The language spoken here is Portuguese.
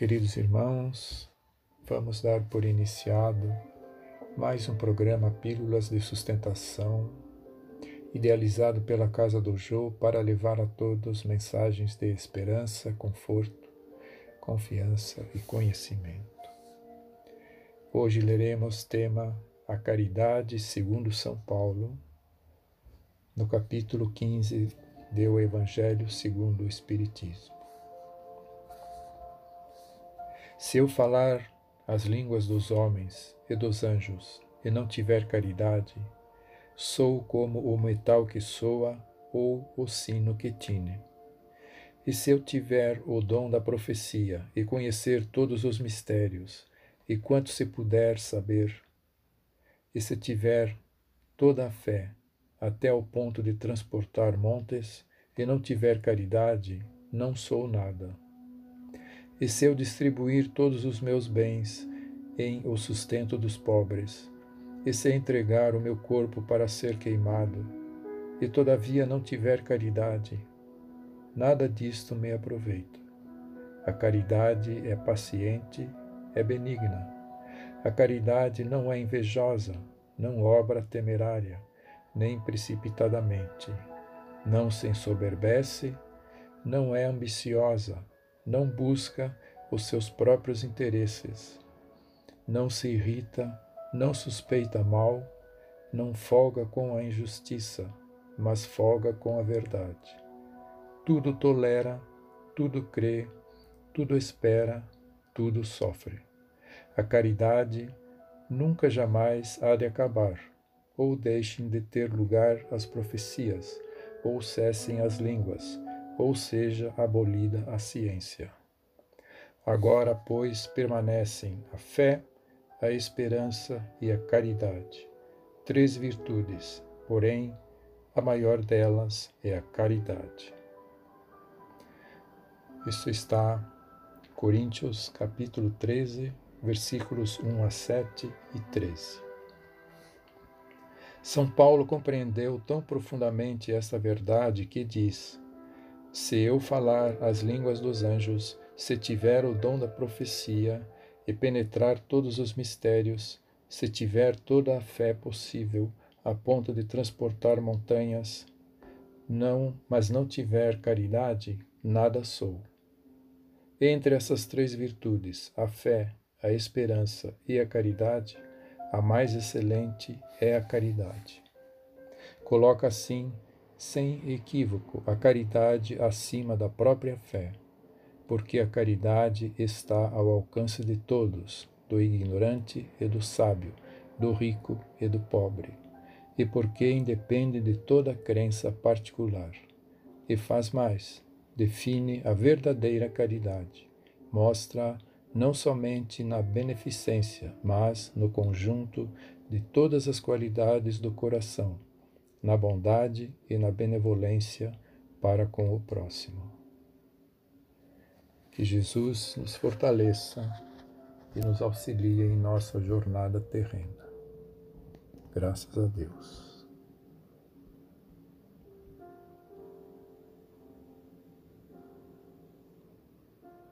Queridos irmãos, vamos dar por iniciado mais um programa Pílulas de Sustentação, idealizado pela Casa do Jô para levar a todos mensagens de esperança, conforto, confiança e conhecimento. Hoje leremos tema A Caridade segundo São Paulo, no capítulo 15 do Evangelho segundo o Espiritismo. Se eu falar as línguas dos homens e dos anjos e não tiver caridade, sou como o metal que soa ou o sino que tine. E se eu tiver o dom da profecia e conhecer todos os mistérios, e quanto se puder saber, e se tiver toda a fé, até o ponto de transportar montes, e não tiver caridade, não sou nada. E se eu distribuir todos os meus bens em o sustento dos pobres, e se entregar o meu corpo para ser queimado, e todavia não tiver caridade, nada disto me aproveita. A caridade é paciente, é benigna. A caridade não é invejosa, não obra temerária, nem precipitadamente. Não se ensoberbece, não é ambiciosa, não busca os seus próprios interesses, não se irrita, não suspeita mal, não folga com a injustiça, mas folga com a verdade. Tudo tolera, tudo crê, tudo espera, tudo sofre. A caridade nunca jamais há de acabar, ou deixem de ter lugar as profecias, ou cessem as línguas, ou seja abolida a ciência. Agora, pois, permanecem a fé, a esperança e a caridade, três virtudes, porém, a maior delas é a caridade. Isso está Coríntios capítulo 13, versículos 1 a 7 e 13. São Paulo compreendeu tão profundamente esta verdade que diz: Se eu falar as línguas dos anjos, se tiver o dom da profecia e penetrar todos os mistérios, se tiver toda a fé possível a ponto de transportar montanhas, não, mas não tiver caridade, nada sou. Entre essas três virtudes, a fé, a esperança e a caridade, a mais excelente é a caridade. Coloca assim, sem equívoco, a caridade acima da própria fé, porque a caridade está ao alcance de todos, do ignorante e do sábio, do rico e do pobre, e porque independe de toda crença particular. E faz mais, define a verdadeira caridade, mostra não somente na beneficência, mas no conjunto de todas as qualidades do coração, na bondade e na benevolência para com o próximo. Que Jesus nos fortaleça e nos auxilie em nossa jornada terrena. Graças a Deus.